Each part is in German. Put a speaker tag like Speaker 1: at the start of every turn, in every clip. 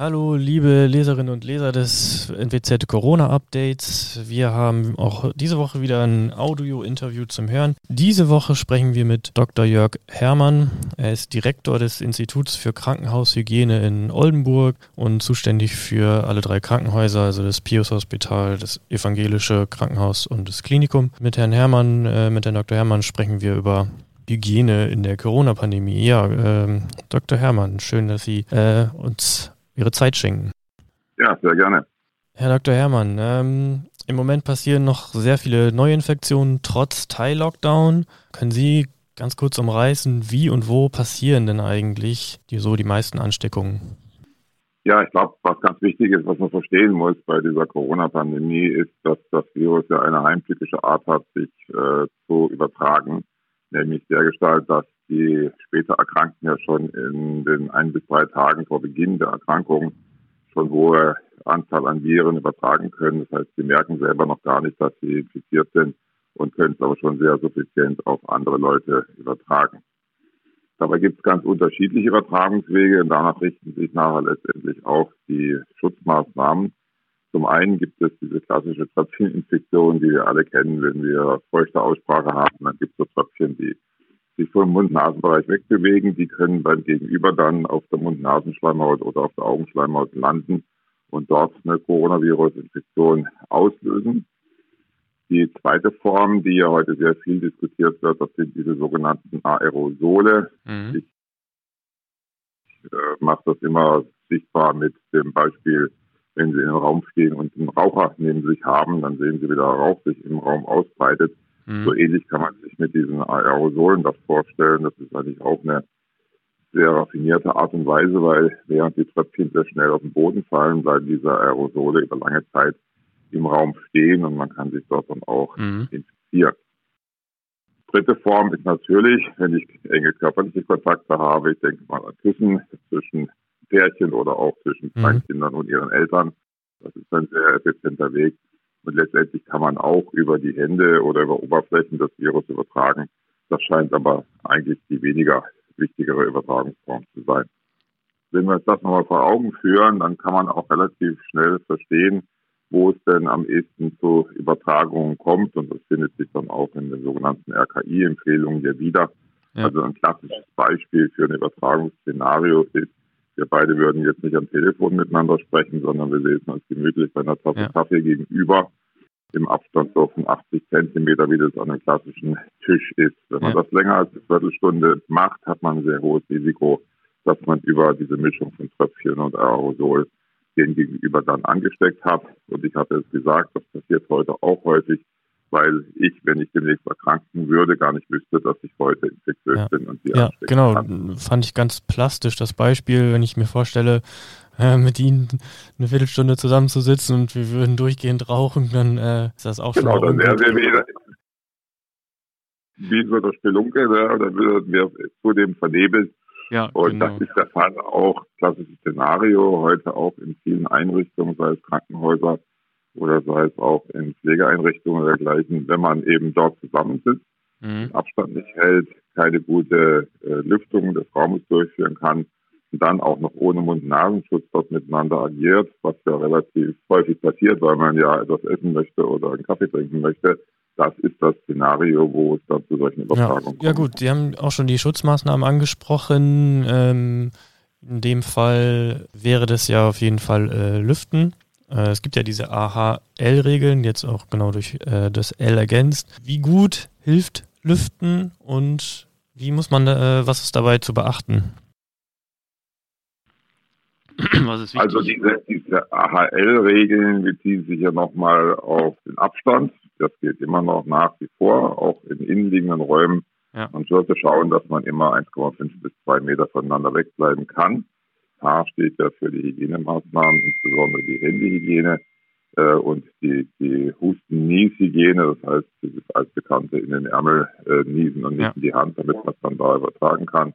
Speaker 1: Hallo, liebe Leserinnen und Leser des NWZ Corona Updates. Wir haben auch diese Woche wieder ein Audio-Interview zum Hören. Diese Woche sprechen wir mit Dr. Jörg Herrmann. Er ist Direktor des Instituts für Krankenhaushygiene in Oldenburg und zuständig für alle drei Krankenhäuser, also das Pius Hospital, das Evangelische Krankenhaus und das Klinikum. Mit Herrn Herrmann, äh, mit Herrn Dr. Herrmann sprechen wir über Hygiene in der Corona-Pandemie. Ja, äh, Dr. Herrmann, schön, dass Sie äh, uns Ihre Zeit schenken.
Speaker 2: Ja, sehr gerne.
Speaker 1: Herr Dr. Herrmann, ähm, im Moment passieren noch sehr viele Neuinfektionen trotz Teil-Lockdown. Können Sie ganz kurz umreißen, wie und wo passieren denn eigentlich die, so die meisten Ansteckungen?
Speaker 2: Ja, ich glaube, was ganz wichtig ist, was man verstehen muss bei dieser Corona-Pandemie, ist, dass das Virus ja eine heimtückische Art hat, sich äh, zu übertragen, nämlich der Gestalt, dass die später Erkrankten ja schon in den ein bis drei Tagen vor Beginn der Erkrankung schon hohe Anzahl an Viren übertragen können. Das heißt, sie merken selber noch gar nicht, dass sie infiziert sind und können es aber schon sehr suffizient auf andere Leute übertragen. Dabei gibt es ganz unterschiedliche Übertragungswege und danach richten sich nachher letztendlich auch die Schutzmaßnahmen. Zum einen gibt es diese klassische Tröpfcheninfektion, die wir alle kennen, wenn wir feuchte Aussprache haben, dann gibt es so Tröpfchen, die sich vom Mund-Nasen-Bereich wegbewegen. Die können beim Gegenüber dann auf der Mund-Nasenschleimhaut oder auf der Augenschleimhaut landen und dort eine Coronavirus-Infektion auslösen. Die zweite Form, die ja heute sehr viel diskutiert wird, das sind diese sogenannten Aerosole. Mhm. Ich äh, mache das immer sichtbar mit dem Beispiel, wenn Sie in einem Raum stehen und einen Raucher neben sich haben, dann sehen Sie, wie der Rauch sich im Raum ausbreitet. Mhm. So ähnlich kann man sich mit diesen Aerosolen das vorstellen. Das ist eigentlich auch eine sehr raffinierte Art und Weise, weil während die Tröpfchen sehr schnell auf den Boden fallen, bleiben diese Aerosole über lange Zeit im Raum stehen und man kann sich dort dann auch mhm. infizieren. Dritte Form ist natürlich, wenn ich enge körperliche Kontakte habe, ich denke mal an Küssen zwischen Pärchen oder auch zwischen mhm. Kindern und ihren Eltern. Das ist ein sehr effizienter Weg. Und letztendlich kann man auch über die Hände oder über Oberflächen das Virus übertragen. Das scheint aber eigentlich die weniger wichtigere Übertragungsform zu sein. Wenn wir uns das nochmal vor Augen führen, dann kann man auch relativ schnell verstehen, wo es denn am ehesten zu Übertragungen kommt. Und das findet sich dann auch in den sogenannten RKI-Empfehlungen hier wieder. Ja. Also ein klassisches Beispiel für ein Übertragungsszenario ist, wir beide würden jetzt nicht am Telefon miteinander sprechen, sondern wir lesen uns gemütlich bei einer Tasse ja. Kaffee gegenüber im Abstand so von 80 Zentimeter, wie das an einem klassischen Tisch ist. Wenn man ja. das länger als eine Viertelstunde macht, hat man ein sehr hohes Risiko, dass man über diese Mischung von Tröpfchen und Aerosol den Gegenüber dann angesteckt hat. Und ich hatte es gesagt, das passiert heute auch häufig weil ich, wenn ich demnächst erkranken würde, gar nicht wüsste, dass ich heute infektiös
Speaker 1: ja.
Speaker 2: bin und
Speaker 1: die Ja, genau. Kann. Fand ich ganz plastisch das Beispiel, wenn ich mir vorstelle, äh, mit Ihnen eine Viertelstunde zusammenzusitzen und wir würden durchgehend rauchen, dann äh, ist das auch
Speaker 2: genau, schon. Genau, dann wäre wir wie so der Spelunke, ne? dann würden wir zudem vernebelt. Ja, und genau. das ist der Fall auch, klassisches Szenario, heute auch in vielen Einrichtungen, sei es Krankenhäuser, oder sei es auch in Pflegeeinrichtungen oder dergleichen, wenn man eben dort zusammensitzt, mhm. Abstand nicht hält, keine gute äh, Lüftung des Raumes durchführen kann und dann auch noch ohne Mund-Nasenschutz dort miteinander agiert, was ja relativ häufig passiert, weil man ja etwas essen möchte oder einen Kaffee trinken möchte. Das ist das Szenario, wo es dann zu solchen Übertragungen
Speaker 1: ja. kommt. Ja gut, Sie haben auch schon die Schutzmaßnahmen angesprochen. Ähm, in dem Fall wäre das ja auf jeden Fall äh, Lüften. Äh, es gibt ja diese AHL-Regeln, jetzt auch genau durch äh, das L ergänzt. Wie gut hilft Lüften und wie muss man, äh, was ist dabei zu beachten?
Speaker 2: also diese, diese AHL-Regeln beziehen sich ja nochmal auf den Abstand. Das gilt immer noch nach wie vor, auch in innenliegenden Räumen. Ja. Man sollte schauen, dass man immer 1,5 bis 2 Meter voneinander wegbleiben kann. H steht ja für die Hygienemaßnahmen, insbesondere die Händehygiene äh, und die, die Husten-Nies-Hygiene, das heißt dieses altbekannte in den Ärmel äh, niesen und nicht ja. in die Hand, damit man es dann da übertragen kann.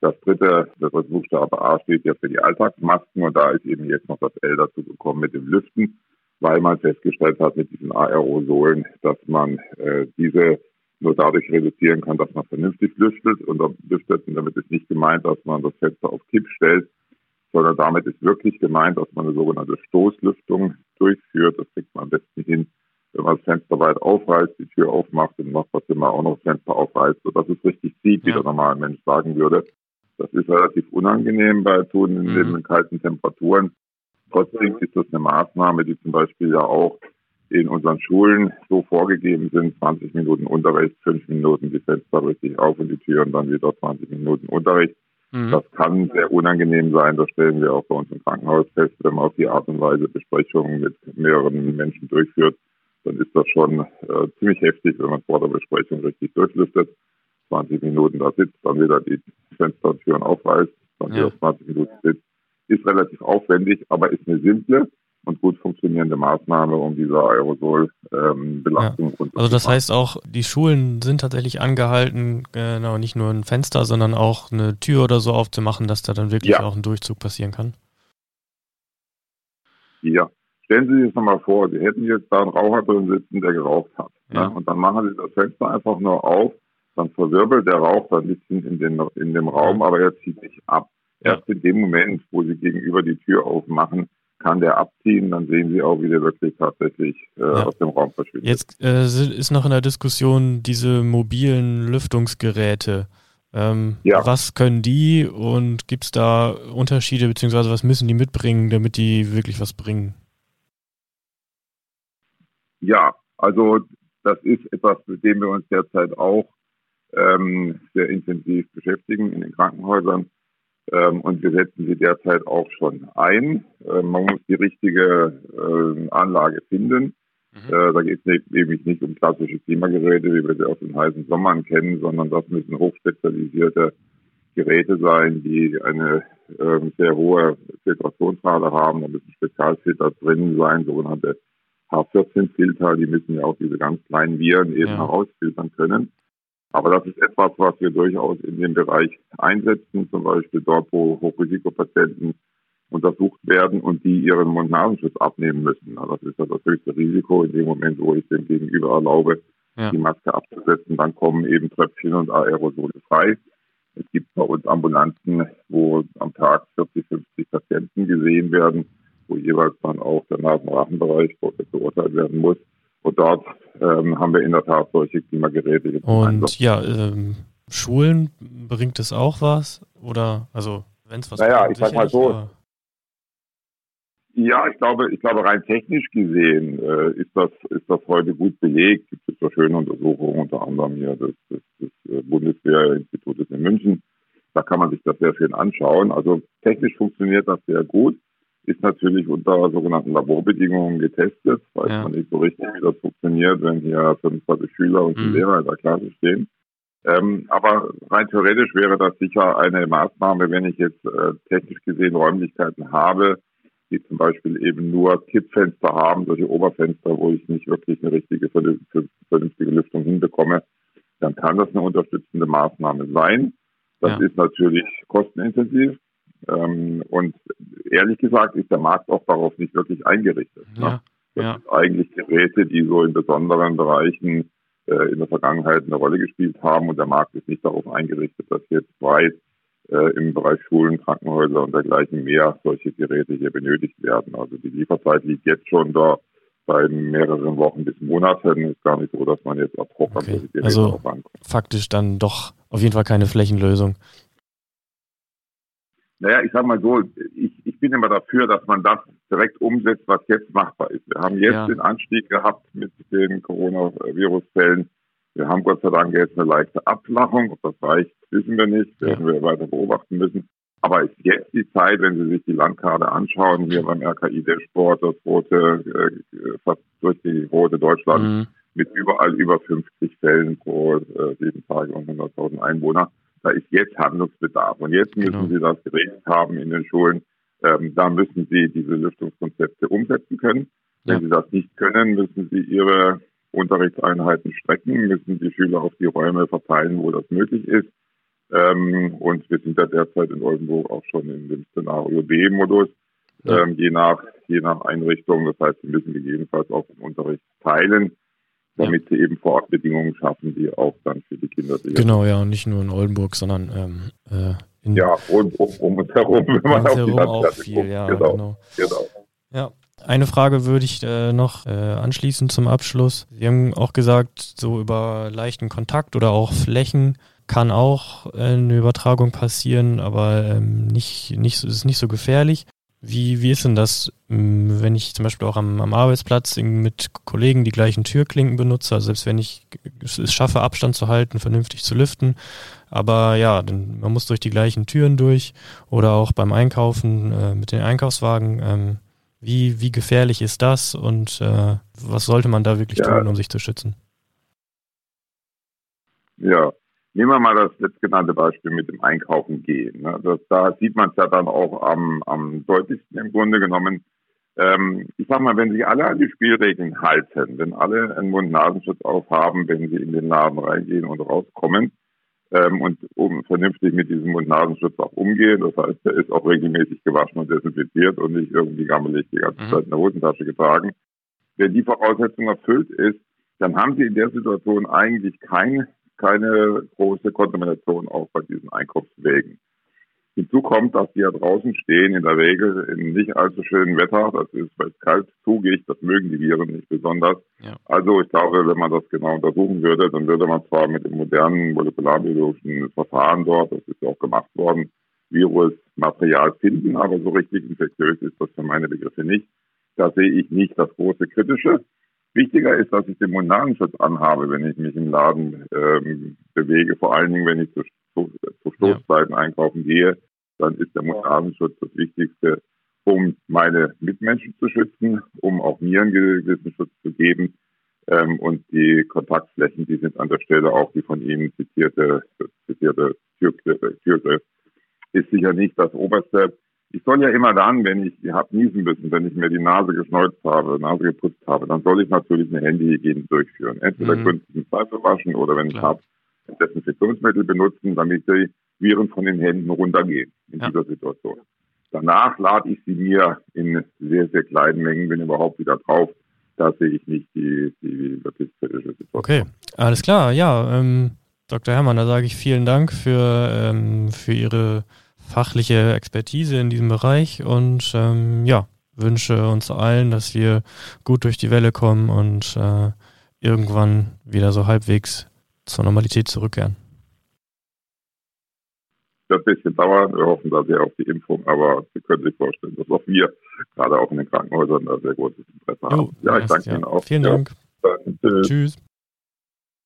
Speaker 2: Das dritte, das Buchstabe A steht ja für die Alltagsmasken und da ist eben jetzt noch das L dazu gekommen mit dem Lüften, weil man festgestellt hat mit diesen Aerosolen, dass man äh, diese nur dadurch reduzieren kann, dass man vernünftig lüftet und lüftet. Und damit ist nicht gemeint, dass man das Fenster auf Kipp stellt, sondern damit ist wirklich gemeint, dass man eine sogenannte Stoßlüftung durchführt. Das kriegt man am besten hin, wenn man das Fenster weit aufreißt, die Tür aufmacht und im Nachbarzimmer auch noch das Fenster aufreißt, sodass es richtig zieht, wie ja. der normale Mensch sagen würde. Das ist relativ unangenehm bei zunehmenden mhm. kalten Temperaturen. Trotzdem ist das eine Maßnahme, die zum Beispiel ja auch in unseren Schulen so vorgegeben sind, 20 Minuten Unterricht, 5 Minuten die Fenster richtig auf und die Türen dann wieder 20 Minuten Unterricht. Mhm. Das kann sehr unangenehm sein, das stellen wir auch bei uns im Krankenhaus fest, wenn man auf die Art und Weise Besprechungen mit mehreren Menschen durchführt, dann ist das schon äh, ziemlich heftig, wenn man vor der Besprechung richtig durchlüftet, 20 Minuten da sitzt, dann wieder die Fenster und Türen aufreißt, dann ja. wieder 20 Minuten sitzt. Ist relativ aufwendig, aber ist eine simple und gut funktionierende Maßnahme, um diese Aerosolbelastung
Speaker 1: ähm, ja. Also das heißt auch, die Schulen sind tatsächlich angehalten, genau, nicht nur ein Fenster, sondern auch eine Tür oder so aufzumachen, dass da dann wirklich ja. auch ein Durchzug passieren kann.
Speaker 2: Ja. Stellen Sie sich das nochmal vor, Sie hätten jetzt da einen Raucher drin sitzen, der geraucht hat. Ne? Ja. Ne? Und dann machen Sie das Fenster einfach nur auf, dann verwirbelt der Rauch da ein bisschen in, den, in dem Raum, aber er zieht sich ab. Erst in dem Moment, wo Sie gegenüber die Tür aufmachen, kann der abziehen, dann sehen Sie auch, wie der wirklich tatsächlich äh, ja. aus dem Raum verschwindet.
Speaker 1: Jetzt äh, ist noch in der Diskussion diese mobilen Lüftungsgeräte. Ähm, ja. Was können die und gibt es da Unterschiede, beziehungsweise was müssen die mitbringen, damit die wirklich was bringen?
Speaker 2: Ja, also das ist etwas, mit dem wir uns derzeit auch ähm, sehr intensiv beschäftigen in den Krankenhäusern. Ähm, und wir setzen sie derzeit auch schon ein. Ähm, man muss die richtige äh, Anlage finden. Mhm. Äh, da geht es nämlich nicht um klassische Klimageräte, wie wir sie aus den heißen Sommern kennen, sondern das müssen hochspezialisierte Geräte sein, die eine sehr hohe Filtrationsrate haben. Da müssen Spezialfilter drin sein, sogenannte H14-Filter. Die müssen ja auch diese ganz kleinen Viren eben ja. herausfiltern können. Aber das ist etwas, was wir durchaus in dem Bereich einsetzen, zum Beispiel dort, wo Hochrisikopatienten untersucht werden und die ihren Mund-Nasenschutz abnehmen müssen. Das ist ja das höchste Risiko. In dem Moment, wo ich dem Gegenüber erlaube, ja. die Maske abzusetzen, dann kommen eben Tröpfchen und Aerosole frei. Es gibt bei uns Ambulanzen, wo am Tag 40, 50 Patienten gesehen werden, wo jeweils dann auch der Nasenrachenbereich beurteilt werden muss. Und dort ähm, haben wir in der Tat solche Klimageräte.
Speaker 1: Und Einsatz. ja, ähm, Schulen bringt es auch was? Oder, also, wenn es was
Speaker 2: Naja, bringt, ich sag mal so. Aber... Ja, ich glaube, ich glaube, rein technisch gesehen äh, ist das, ist das heute gut belegt. Gibt es ja schöne Untersuchungen, unter anderem hier des, des, des äh, Bundeswehrinstitutes in München. Da kann man sich das sehr schön anschauen. Also technisch funktioniert das sehr gut ist natürlich unter sogenannten Laborbedingungen getestet. Weiß ja. man nicht so richtig, wie das funktioniert, wenn hier 25 Schüler und mhm. Lehrer in der Klasse stehen. Ähm, aber rein theoretisch wäre das sicher eine Maßnahme, wenn ich jetzt äh, technisch gesehen Räumlichkeiten habe, die zum Beispiel eben nur Kippfenster haben, solche Oberfenster, wo ich nicht wirklich eine richtige, vernünftige Lüftung hinbekomme, dann kann das eine unterstützende Maßnahme sein. Das ja. ist natürlich kostenintensiv. Ähm, und ehrlich gesagt ist der Markt auch darauf nicht wirklich eingerichtet. Ja, ne? Das ja. sind eigentlich Geräte, die so in besonderen Bereichen äh, in der Vergangenheit eine Rolle gespielt haben und der Markt ist nicht darauf eingerichtet, dass jetzt weit äh, im Bereich Schulen, Krankenhäuser und dergleichen mehr solche Geräte hier benötigt werden. Also die Lieferzeit liegt jetzt schon da bei mehreren Wochen bis Monaten. Ist gar nicht so, dass man jetzt ad hoc
Speaker 1: okay. an solche Geräte also faktisch dann doch auf jeden Fall keine Flächenlösung.
Speaker 2: Naja, ich sage mal so, ich, ich bin immer dafür, dass man das direkt umsetzt, was jetzt machbar ist. Wir haben jetzt ja. den Anstieg gehabt mit den Coronavirus-Fällen. Wir haben Gott sei Dank jetzt eine leichte Abflachung. Ob das reicht, wissen wir nicht. Werden ja. wir weiter beobachten müssen. Aber ist jetzt die Zeit, wenn Sie sich die Landkarte anschauen, hier beim RKI der Sport, das rote, äh, fast durch die rote Deutschland mhm. mit überall über 50 Fällen pro äh, sieben Tage und 100.000 Einwohner da ist jetzt Handlungsbedarf. Und jetzt müssen genau. Sie das geregelt haben in den Schulen. Ähm, da müssen Sie diese Lüftungskonzepte umsetzen können. Wenn ja. Sie das nicht können, müssen Sie Ihre Unterrichtseinheiten strecken, müssen die Schüler auf die Räume verteilen, wo das möglich ist. Ähm, und wir sind ja derzeit in Oldenburg auch schon in dem Szenario B-Modus, ja. ähm, je, nach, je nach Einrichtung. Das heißt, Sie müssen gegebenenfalls auch den Unterricht teilen damit ja. sie eben Vorortbedingungen schaffen, die auch dann für die Kinder
Speaker 1: sicher Genau, ja, und nicht nur in Oldenburg, sondern ähm, äh,
Speaker 2: ja, und um, um uns herum,
Speaker 1: wenn man auf die auch viel, guckt. Ja, genau. genau. genau. Ja, eine Frage würde ich äh, noch äh, anschließen zum Abschluss. Sie haben auch gesagt, so über leichten Kontakt oder auch Flächen kann auch äh, eine Übertragung passieren, aber ähm, nicht, nicht, ist nicht so gefährlich. Wie, wie ist denn das, wenn ich zum Beispiel auch am, am Arbeitsplatz mit Kollegen die gleichen Türklinken benutze, also selbst wenn ich es schaffe, Abstand zu halten, vernünftig zu lüften, aber ja, dann, man muss durch die gleichen Türen durch oder auch beim Einkaufen äh, mit den Einkaufswagen. Ähm, wie, wie gefährlich ist das und äh, was sollte man da wirklich ja. tun, um sich zu schützen?
Speaker 2: Ja, Nehmen wir mal das letztgenannte Beispiel mit dem Einkaufen gehen. Ne? Das, da sieht man es ja dann auch am, am deutlichsten im Grunde genommen. Ähm, ich sag mal, wenn sich alle an die Spielregeln halten, wenn alle einen Mund-Nasenschutz aufhaben, wenn sie in den Laden reingehen und rauskommen ähm, und um, vernünftig mit diesem Mund-Nasenschutz auch umgehen, das heißt, der ist auch regelmäßig gewaschen und desinfiziert und nicht irgendwie gammelig die ganze mhm. Zeit in der Hosentasche getragen. Wenn die Voraussetzung erfüllt ist, dann haben sie in der Situation eigentlich kein keine große Kontamination auch bei diesen Einkaufswegen. Hinzu kommt, dass die ja draußen stehen, in der Regel in nicht allzu schönem Wetter. Das ist, weil es kalt zugeht, das mögen die Viren nicht besonders. Ja. Also ich glaube, wenn man das genau untersuchen würde, dann würde man zwar mit dem modernen molekularbiologischen Verfahren dort, das ist ja auch gemacht worden, Virusmaterial finden, aber so richtig infektiös ist das für meine Begriffe nicht. Da sehe ich nicht das große Kritische. Wichtiger ist, dass ich den Mundarenschutz anhabe, wenn ich mich im Laden ähm, bewege. Vor allen Dingen, wenn ich zu, zu, zu Stoßzeiten ja. einkaufen gehe, dann ist der Mundarenschutz das Wichtigste, um meine Mitmenschen zu schützen, um auch mir einen gewissen Schutz zu geben. Ähm, und die Kontaktflächen, die sind an der Stelle auch die von Ihnen zitierte, zitierte Türgriff, ist sicher nicht das oberste ich soll ja immer dann, wenn ich habe niesen müssen, wenn ich mir die Nase geschneuzt habe, Nase geputzt habe, dann soll ich natürlich eine Handyhygiene durchführen. Entweder mhm. künstlichen Seife waschen oder wenn Klar. ich habe, ein Desinfektionsmittel benutzen, damit die Viren von den Händen runtergehen in ja. dieser Situation. Danach lade ich sie mir in sehr, sehr kleinen Mengen, bin überhaupt wieder drauf. Da sehe ich nicht die, die wirklich kritische Situation.
Speaker 1: Okay, alles klar. Ja, ähm, Dr. Herrmann, da sage ich vielen Dank für, ähm, für Ihre fachliche Expertise in diesem Bereich und ähm, ja, wünsche uns allen, dass wir gut durch die Welle kommen und äh, irgendwann wieder so halbwegs zur Normalität zurückkehren.
Speaker 2: Das wird ein bisschen dauern. Wir hoffen da sehr auf die Impfung, aber Sie können sich vorstellen, dass auch wir, gerade auch in den Krankenhäusern, da sehr großes Interesse haben.
Speaker 1: ja, ich danke ja. Ihnen auch. Vielen ja. Dank. Dann, tschüss. tschüss.